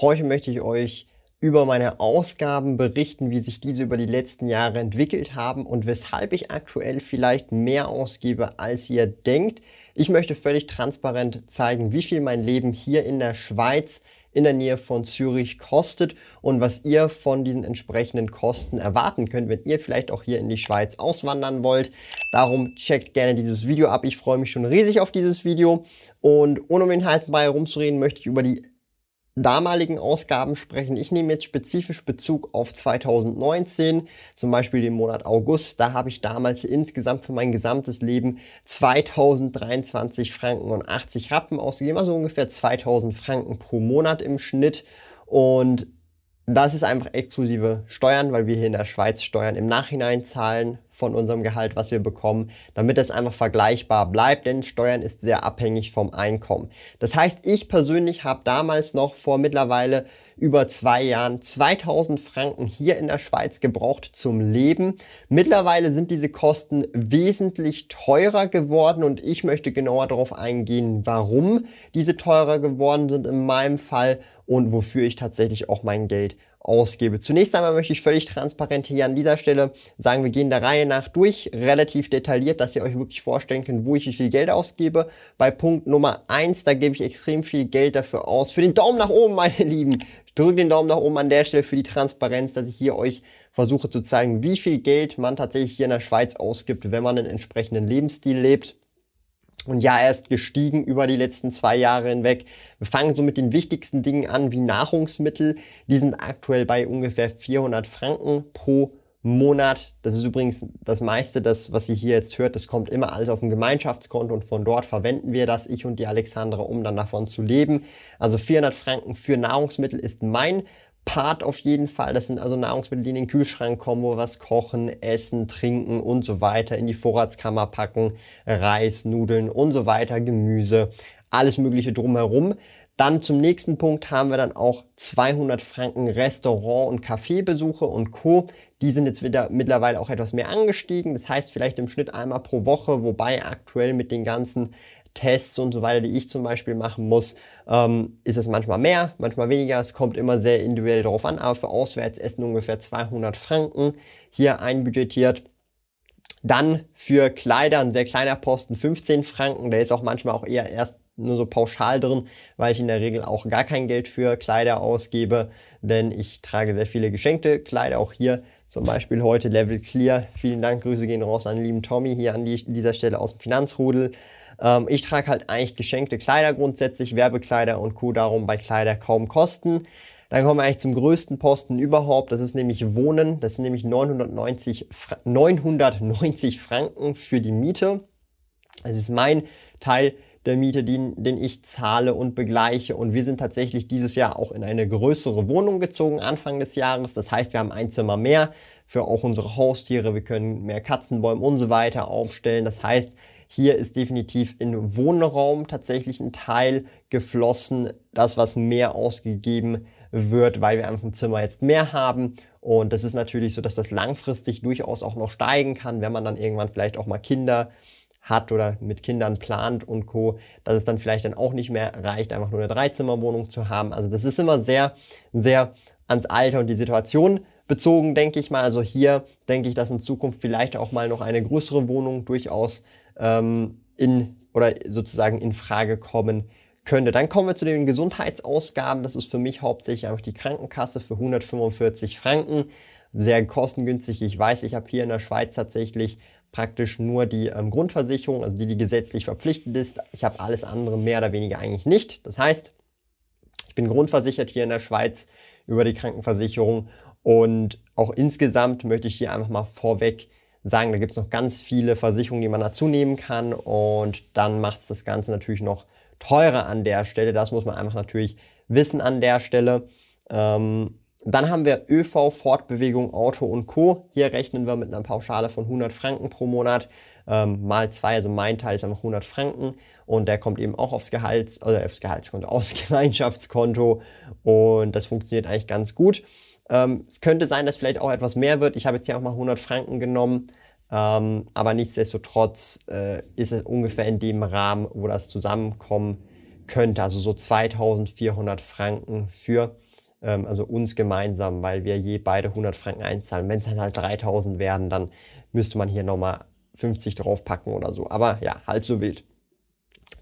Heute möchte ich euch über meine Ausgaben berichten, wie sich diese über die letzten Jahre entwickelt haben und weshalb ich aktuell vielleicht mehr ausgebe, als ihr denkt. Ich möchte völlig transparent zeigen, wie viel mein Leben hier in der Schweiz in der Nähe von Zürich kostet und was ihr von diesen entsprechenden Kosten erwarten könnt, wenn ihr vielleicht auch hier in die Schweiz auswandern wollt. Darum checkt gerne dieses Video ab. Ich freue mich schon riesig auf dieses Video und ohne um den heißen Brei herumzureden, möchte ich über die damaligen Ausgaben sprechen. Ich nehme jetzt spezifisch Bezug auf 2019, zum Beispiel den Monat August. Da habe ich damals insgesamt für mein gesamtes Leben 2023 Franken und 80 Rappen ausgegeben, also ungefähr 2000 Franken pro Monat im Schnitt. Und das ist einfach exklusive Steuern, weil wir hier in der Schweiz Steuern im Nachhinein zahlen von unserem Gehalt, was wir bekommen, damit das einfach vergleichbar bleibt, denn Steuern ist sehr abhängig vom Einkommen. Das heißt, ich persönlich habe damals noch vor mittlerweile über zwei Jahren 2000 Franken hier in der Schweiz gebraucht zum Leben. Mittlerweile sind diese Kosten wesentlich teurer geworden und ich möchte genauer darauf eingehen, warum diese teurer geworden sind in meinem Fall und wofür ich tatsächlich auch mein Geld ausgebe. Zunächst einmal möchte ich völlig transparent hier an dieser Stelle sagen, wir gehen der Reihe nach durch, relativ detailliert, dass ihr euch wirklich vorstellen könnt, wo ich wie viel Geld ausgebe. Bei Punkt Nummer eins, da gebe ich extrem viel Geld dafür aus. Für den Daumen nach oben, meine Lieben. Drückt den Daumen nach oben an der Stelle für die Transparenz, dass ich hier euch versuche zu zeigen, wie viel Geld man tatsächlich hier in der Schweiz ausgibt, wenn man einen entsprechenden Lebensstil lebt und ja, er ist gestiegen über die letzten zwei Jahre hinweg. Wir fangen so mit den wichtigsten Dingen an, wie Nahrungsmittel. Die sind aktuell bei ungefähr 400 Franken pro Monat. Das ist übrigens das meiste, das, was ihr hier jetzt hört, das kommt immer alles auf ein Gemeinschaftskonto und von dort verwenden wir das, ich und die Alexandra, um dann davon zu leben. Also 400 Franken für Nahrungsmittel ist mein Part auf jeden Fall. Das sind also Nahrungsmittel, die in den Kühlschrank kommen, wo wir was kochen, essen, trinken und so weiter, in die Vorratskammer packen, Reis, Nudeln und so weiter, Gemüse, alles Mögliche drumherum. Dann zum nächsten Punkt haben wir dann auch 200 Franken Restaurant- und Kaffeebesuche und Co. Die sind jetzt wieder mittlerweile auch etwas mehr angestiegen. Das heißt vielleicht im Schnitt einmal pro Woche, wobei aktuell mit den ganzen Tests und so weiter, die ich zum Beispiel machen muss, ähm, ist es manchmal mehr, manchmal weniger. Es kommt immer sehr individuell darauf an, aber für Auswärtsessen ungefähr 200 Franken hier einbudgetiert. Dann für Kleider ein sehr kleiner Posten 15 Franken. Der ist auch manchmal auch eher erst nur so pauschal drin, weil ich in der Regel auch gar kein Geld für Kleider ausgebe, denn ich trage sehr viele geschenkte Kleider. Auch hier zum Beispiel heute Level Clear. Vielen Dank, Grüße gehen raus an lieben Tommy hier an die, dieser Stelle aus dem Finanzrudel. Ähm, ich trage halt eigentlich geschenkte Kleider grundsätzlich, Werbekleider und Co. Darum bei Kleider kaum Kosten. Dann kommen wir eigentlich zum größten Posten überhaupt. Das ist nämlich Wohnen. Das sind nämlich 990, 990 Franken für die Miete. Das ist mein Teil der Miete, den, den ich zahle und begleiche. Und wir sind tatsächlich dieses Jahr auch in eine größere Wohnung gezogen, Anfang des Jahres. Das heißt, wir haben ein Zimmer mehr für auch unsere Haustiere. Wir können mehr Katzenbäume und so weiter aufstellen. Das heißt, hier ist definitiv in Wohnraum tatsächlich ein Teil geflossen, das was mehr ausgegeben wird, weil wir einfach ein Zimmer jetzt mehr haben. Und das ist natürlich so, dass das langfristig durchaus auch noch steigen kann, wenn man dann irgendwann vielleicht auch mal Kinder hat oder mit Kindern plant und Co., dass es dann vielleicht dann auch nicht mehr reicht, einfach nur eine Dreizimmerwohnung zu haben. Also das ist immer sehr, sehr ans Alter und die Situation bezogen, denke ich mal. Also hier denke ich, dass in Zukunft vielleicht auch mal noch eine größere Wohnung durchaus ähm, in oder sozusagen in Frage kommen könnte. Dann kommen wir zu den Gesundheitsausgaben. Das ist für mich hauptsächlich einfach die Krankenkasse für 145 Franken. Sehr kostengünstig. Ich weiß, ich habe hier in der Schweiz tatsächlich praktisch nur die ähm, Grundversicherung, also die, die gesetzlich verpflichtet ist. Ich habe alles andere mehr oder weniger eigentlich nicht. Das heißt, ich bin grundversichert hier in der Schweiz über die Krankenversicherung und auch insgesamt möchte ich hier einfach mal vorweg sagen, da gibt es noch ganz viele Versicherungen, die man dazu nehmen kann und dann macht es das Ganze natürlich noch teurer an der Stelle. Das muss man einfach natürlich wissen an der Stelle. Ähm, dann haben wir ÖV, Fortbewegung, Auto und Co. Hier rechnen wir mit einer Pauschale von 100 Franken pro Monat ähm, mal zwei, also mein Teil ist einfach 100 Franken und der kommt eben auch aufs Gehalts, oder aufs Gehaltskonto, aufs Gemeinschaftskonto und das funktioniert eigentlich ganz gut. Ähm, es könnte sein, dass vielleicht auch etwas mehr wird. Ich habe jetzt hier auch mal 100 Franken genommen, ähm, aber nichtsdestotrotz äh, ist es ungefähr in dem Rahmen, wo das zusammenkommen könnte. Also so 2400 Franken für ähm, also uns gemeinsam, weil wir je beide 100 Franken einzahlen. Wenn es dann halt 3000 werden, dann müsste man hier nochmal 50 draufpacken oder so. Aber ja, halb so wild.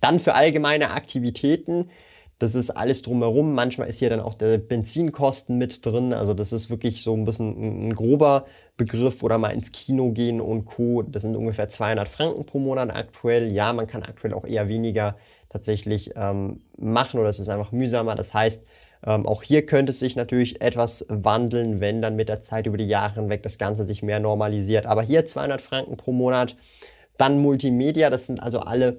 Dann für allgemeine Aktivitäten. Das ist alles drumherum. Manchmal ist hier dann auch der Benzinkosten mit drin. Also das ist wirklich so ein bisschen ein grober Begriff oder mal ins Kino gehen und Co. Das sind ungefähr 200 Franken pro Monat aktuell. Ja, man kann aktuell auch eher weniger tatsächlich ähm, machen oder es ist einfach mühsamer. Das heißt, ähm, auch hier könnte es sich natürlich etwas wandeln, wenn dann mit der Zeit über die Jahre hinweg das Ganze sich mehr normalisiert. Aber hier 200 Franken pro Monat. Dann Multimedia, das sind also alle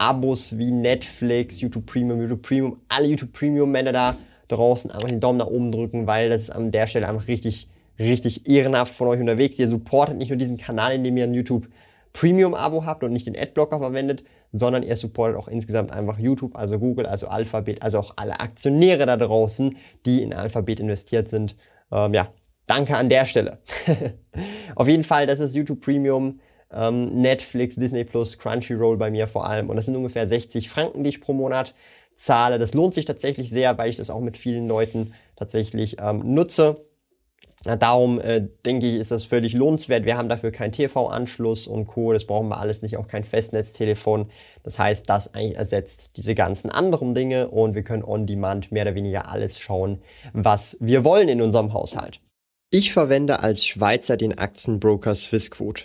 Abos wie Netflix, YouTube Premium, YouTube Premium, alle YouTube Premium Männer da draußen einfach den Daumen nach oben drücken, weil das ist an der Stelle einfach richtig, richtig ehrenhaft von euch unterwegs. Ihr supportet nicht nur diesen Kanal, indem ihr ein YouTube Premium Abo habt und nicht den Adblocker verwendet, sondern ihr supportet auch insgesamt einfach YouTube, also Google, also Alphabet, also auch alle Aktionäre da draußen, die in Alphabet investiert sind. Ähm, ja, danke an der Stelle. Auf jeden Fall, das ist YouTube Premium ähm, Netflix, Disney Plus, Crunchyroll bei mir vor allem. Und das sind ungefähr 60 Franken, die ich pro Monat zahle. Das lohnt sich tatsächlich sehr, weil ich das auch mit vielen Leuten tatsächlich ähm, nutze. Darum äh, denke ich, ist das völlig lohnenswert. Wir haben dafür keinen TV-Anschluss und Co. Das brauchen wir alles nicht, auch kein Festnetztelefon. Das heißt, das eigentlich ersetzt diese ganzen anderen Dinge und wir können on demand mehr oder weniger alles schauen, was wir wollen in unserem Haushalt. Ich verwende als Schweizer den Aktienbroker Swissquote.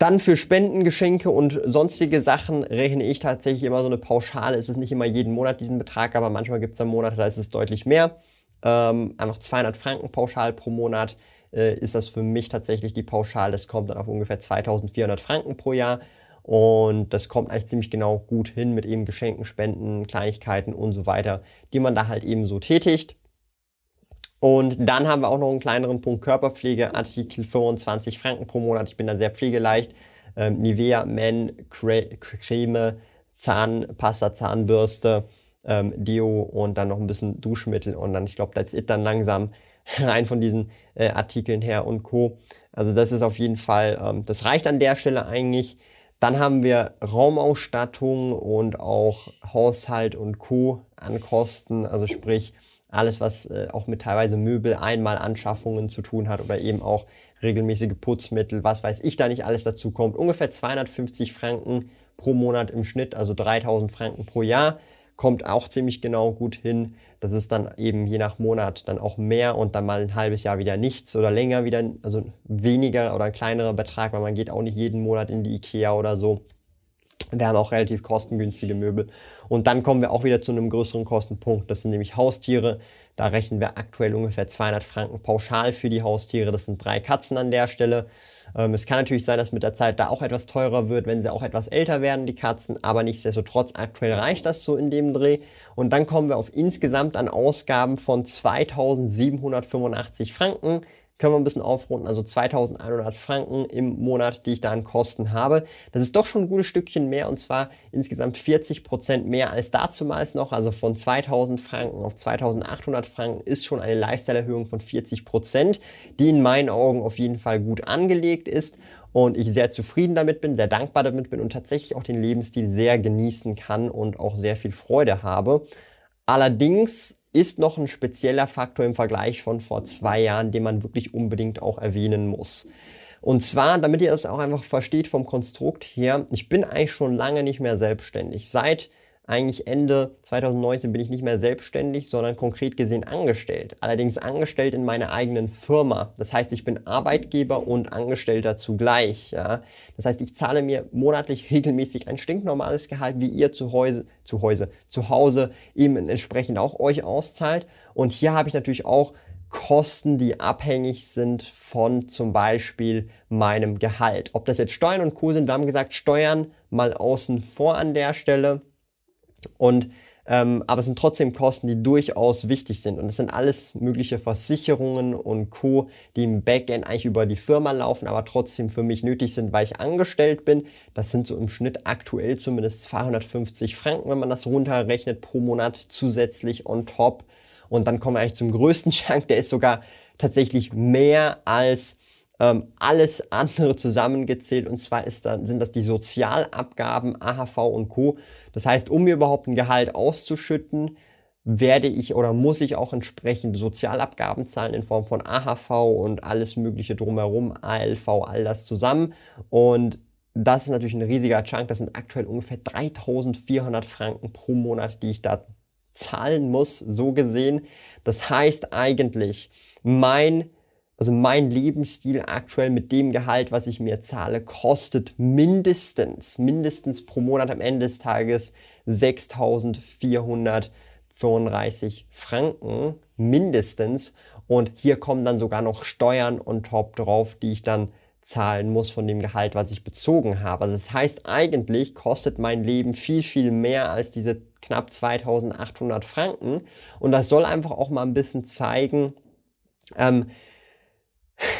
Dann für Spenden, Geschenke und sonstige Sachen rechne ich tatsächlich immer so eine Pauschale. Es ist nicht immer jeden Monat diesen Betrag, aber manchmal gibt es dann Monate, da ist es deutlich mehr. Ähm, einfach 200 Franken pauschal pro Monat äh, ist das für mich tatsächlich die Pauschale. Das kommt dann auf ungefähr 2400 Franken pro Jahr. Und das kommt eigentlich ziemlich genau gut hin mit eben Geschenken, Spenden, Kleinigkeiten und so weiter, die man da halt eben so tätigt. Und dann haben wir auch noch einen kleineren Punkt Körperpflege, Artikel 25 Franken pro Monat. Ich bin da sehr pflegeleicht. Ähm, Nivea, Men, Creme, Zahnpasta, Zahnbürste, ähm, Deo und dann noch ein bisschen Duschmittel und dann, ich glaube, that's it dann langsam rein von diesen äh, Artikeln her und Co. Also das ist auf jeden Fall, ähm, das reicht an der Stelle eigentlich. Dann haben wir Raumausstattung und auch Haushalt und Co. an Kosten, also sprich alles, was äh, auch mit teilweise Möbel, Einmalanschaffungen zu tun hat oder eben auch regelmäßige Putzmittel, was weiß ich da nicht alles dazu kommt. Ungefähr 250 Franken pro Monat im Schnitt, also 3000 Franken pro Jahr, kommt auch ziemlich genau gut hin. Das ist dann eben je nach Monat dann auch mehr und dann mal ein halbes Jahr wieder nichts oder länger wieder, also weniger oder ein kleinerer Betrag, weil man geht auch nicht jeden Monat in die Ikea oder so. Wir haben auch relativ kostengünstige Möbel. Und dann kommen wir auch wieder zu einem größeren Kostenpunkt. Das sind nämlich Haustiere. Da rechnen wir aktuell ungefähr 200 Franken pauschal für die Haustiere. Das sind drei Katzen an der Stelle. Ähm, es kann natürlich sein, dass mit der Zeit da auch etwas teurer wird, wenn sie auch etwas älter werden, die Katzen. Aber nichtsdestotrotz, aktuell reicht das so in dem Dreh. Und dann kommen wir auf insgesamt an Ausgaben von 2785 Franken können wir ein bisschen aufrunden, also 2100 Franken im Monat, die ich da an Kosten habe. Das ist doch schon ein gutes Stückchen mehr und zwar insgesamt 40 Prozent mehr als dazumals noch, also von 2000 Franken auf 2800 Franken ist schon eine Lifestyle-Erhöhung von 40 Prozent, die in meinen Augen auf jeden Fall gut angelegt ist und ich sehr zufrieden damit bin, sehr dankbar damit bin und tatsächlich auch den Lebensstil sehr genießen kann und auch sehr viel Freude habe. Allerdings ist noch ein spezieller Faktor im Vergleich von vor zwei Jahren, den man wirklich unbedingt auch erwähnen muss. Und zwar, damit ihr das auch einfach versteht vom Konstrukt her, ich bin eigentlich schon lange nicht mehr selbstständig. Seit eigentlich Ende 2019 bin ich nicht mehr selbstständig, sondern konkret gesehen angestellt. Allerdings angestellt in meiner eigenen Firma. Das heißt, ich bin Arbeitgeber und Angestellter zugleich. Ja? Das heißt, ich zahle mir monatlich regelmäßig ein stinknormales Gehalt, wie ihr zu Hause, zu Hause, zu Hause eben entsprechend auch euch auszahlt. Und hier habe ich natürlich auch Kosten, die abhängig sind von zum Beispiel meinem Gehalt. Ob das jetzt Steuern und Co. sind, wir haben gesagt, Steuern mal außen vor an der Stelle. Und ähm, aber es sind trotzdem Kosten, die durchaus wichtig sind. Und es sind alles mögliche Versicherungen und Co., die im Backend eigentlich über die Firma laufen, aber trotzdem für mich nötig sind, weil ich angestellt bin. Das sind so im Schnitt aktuell zumindest 250 Franken, wenn man das runterrechnet pro Monat zusätzlich on top. Und dann kommen wir eigentlich zum größten Chunk, der ist sogar tatsächlich mehr als ähm, alles andere zusammengezählt und zwar ist dann, sind das die Sozialabgaben, AHV und Co. Das heißt, um mir überhaupt ein Gehalt auszuschütten, werde ich oder muss ich auch entsprechend Sozialabgaben zahlen in Form von AHV und alles Mögliche drumherum, ALV, all das zusammen. Und das ist natürlich ein riesiger Chunk. Das sind aktuell ungefähr 3400 Franken pro Monat, die ich da zahlen muss, so gesehen. Das heißt eigentlich, mein also mein Lebensstil aktuell mit dem Gehalt, was ich mir zahle, kostet mindestens, mindestens pro Monat am Ende des Tages 6.435 Franken, mindestens. Und hier kommen dann sogar noch Steuern on top drauf, die ich dann zahlen muss von dem Gehalt, was ich bezogen habe. Also das heißt, eigentlich kostet mein Leben viel, viel mehr als diese knapp 2800 Franken. Und das soll einfach auch mal ein bisschen zeigen, ähm,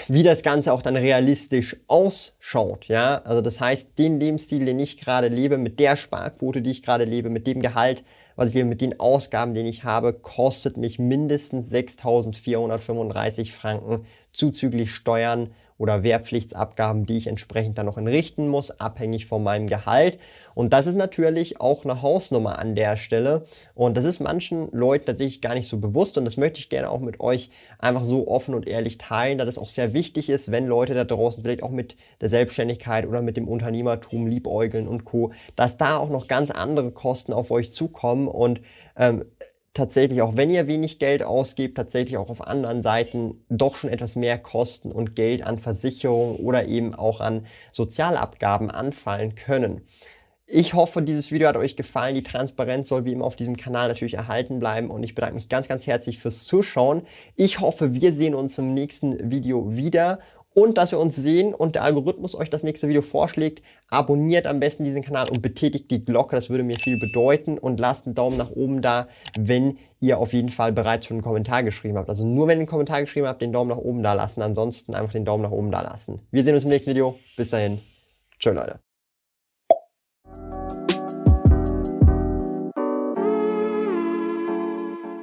wie das Ganze auch dann realistisch ausschaut. Ja, also das heißt, den Lebensstil, den ich gerade lebe, mit der Sparquote, die ich gerade lebe, mit dem Gehalt, was ich lebe, mit den Ausgaben, den ich habe, kostet mich mindestens 6.435 Franken zuzüglich Steuern oder Wehrpflichtsabgaben, die ich entsprechend dann noch entrichten muss, abhängig von meinem Gehalt. Und das ist natürlich auch eine Hausnummer an der Stelle. Und das ist manchen Leuten tatsächlich gar nicht so bewusst. Und das möchte ich gerne auch mit euch einfach so offen und ehrlich teilen, da das auch sehr wichtig ist, wenn Leute da draußen vielleicht auch mit der Selbstständigkeit oder mit dem Unternehmertum liebäugeln und Co., dass da auch noch ganz andere Kosten auf euch zukommen und ähm, tatsächlich, auch wenn ihr wenig Geld ausgebt, tatsächlich auch auf anderen Seiten doch schon etwas mehr Kosten und Geld an Versicherungen oder eben auch an Sozialabgaben anfallen können. Ich hoffe, dieses Video hat euch gefallen. Die Transparenz soll wie immer auf diesem Kanal natürlich erhalten bleiben und ich bedanke mich ganz, ganz herzlich fürs Zuschauen. Ich hoffe, wir sehen uns im nächsten Video wieder und dass wir uns sehen und der Algorithmus euch das nächste Video vorschlägt. Abonniert am besten diesen Kanal und betätigt die Glocke, das würde mir viel bedeuten und lasst einen Daumen nach oben da, wenn ihr auf jeden Fall bereits schon einen Kommentar geschrieben habt. Also nur wenn ihr einen Kommentar geschrieben habt, den Daumen nach oben da lassen, ansonsten einfach den Daumen nach oben da lassen. Wir sehen uns im nächsten Video. Bis dahin. Tschö Leute.